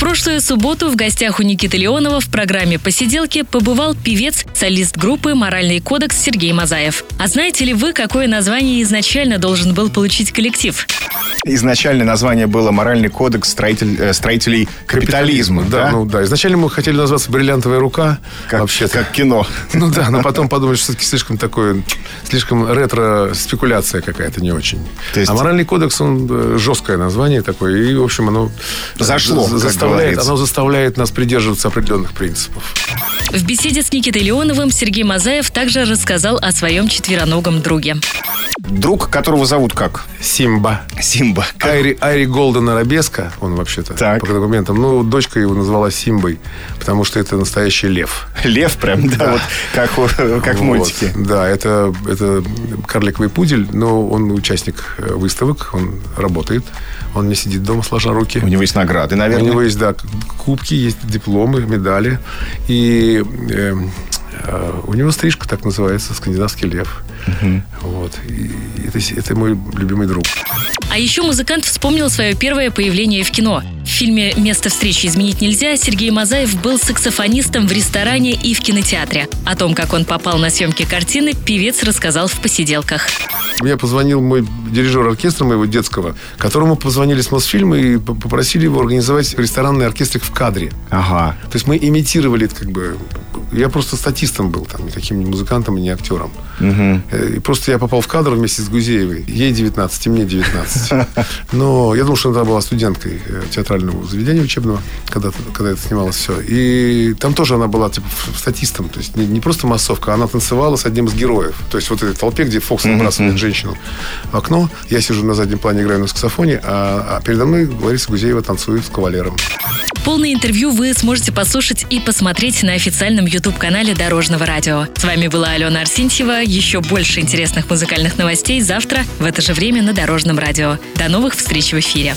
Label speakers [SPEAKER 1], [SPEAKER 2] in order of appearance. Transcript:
[SPEAKER 1] В прошлую субботу в гостях у Никиты Леонова в программе «Посиделки» побывал певец, солист группы «Моральный кодекс» Сергей Мазаев. А знаете ли вы, какое название изначально должен был получить коллектив?
[SPEAKER 2] Изначально название было «Моральный кодекс строитель, э, строителей капитализма».
[SPEAKER 3] Да,
[SPEAKER 2] да?
[SPEAKER 3] ну да. Изначально мы хотели назваться «Бриллиантовая рука».
[SPEAKER 2] как,
[SPEAKER 3] вообще
[SPEAKER 2] как кино.
[SPEAKER 3] Ну да, но потом подумали, что все-таки слишком такое, слишком ретро-спекуляция какая-то не очень.
[SPEAKER 2] То есть-
[SPEAKER 3] А «Моральный кодекс», он э, жесткое название такое, и, в общем, оно
[SPEAKER 2] Зашло,
[SPEAKER 3] за-
[SPEAKER 2] как
[SPEAKER 3] заставляет, оно заставляет нас придерживаться определенных принципов.
[SPEAKER 1] В беседе с Никитой Леоновым Сергей Мазаев также рассказал о своем четвероногом друге.
[SPEAKER 2] Друг, которого зовут как?
[SPEAKER 3] Симба.
[SPEAKER 2] Симба.
[SPEAKER 3] Айри, Айри Голден Арабеска, он вообще-то,
[SPEAKER 2] Так.
[SPEAKER 3] по документам. Ну, дочка его назвала Симбой, потому что это настоящий лев.
[SPEAKER 2] Лев прям, да, вот как, у- как в
[SPEAKER 3] Вот.
[SPEAKER 2] мультике.
[SPEAKER 3] Да, это, это карликовый пудель, но он участник э, выставок, он работает, он не сидит дома, сложа руки.
[SPEAKER 2] У него есть награды,
[SPEAKER 3] У
[SPEAKER 2] наверное.
[SPEAKER 3] него есть, да, кубки, есть дипломы, медали. И э, э, у него стрижка так называется, скандинавский лев. Вот. И это, это мой любимый друг.
[SPEAKER 1] А еще музыкант вспомнил свое первое появление в кино. В фильме «Место встречи изменить нельзя» Сергей Мазаев был саксофонистом в ресторане и в кинотеатре. О том, как он попал на съемки картины, певец рассказал в посиделках.
[SPEAKER 3] Мне позвонил мой дирижер оркестра моего детского, которому позвонили с Мосфильма и попросили его организовать ресторанный оркестрик в кадре.
[SPEAKER 2] Ага.
[SPEAKER 3] То есть мы имитировали это как бы... Я просто статистом был, там, никаким не музыкантом и не актером. Э, И просто я попал в кадр вместе с Гузеевой. Ей 19, и мне 19. Но я думал, что она была студенткой э, театрального заведения учебного, когда, когда это снималось все. И там тоже она была типа статистом. То есть не, не просто массовка, она танцевала с одним из героев. То есть вот этой толпе, где Фокс выбрасывает женщину в окно. Я сижу на заднем плане, играю на саксофоне, а, а передо мной Лариса Гузеева танцует с кавалером.
[SPEAKER 1] Полное интервью вы сможете послушать и посмотреть на официальном YouTube-канале Дорожного радио. С вами была Алена Арсентьева. Еще больше интересных музыкальных новостей завтра в это же время на Дорожном радио. До новых встреч в эфире.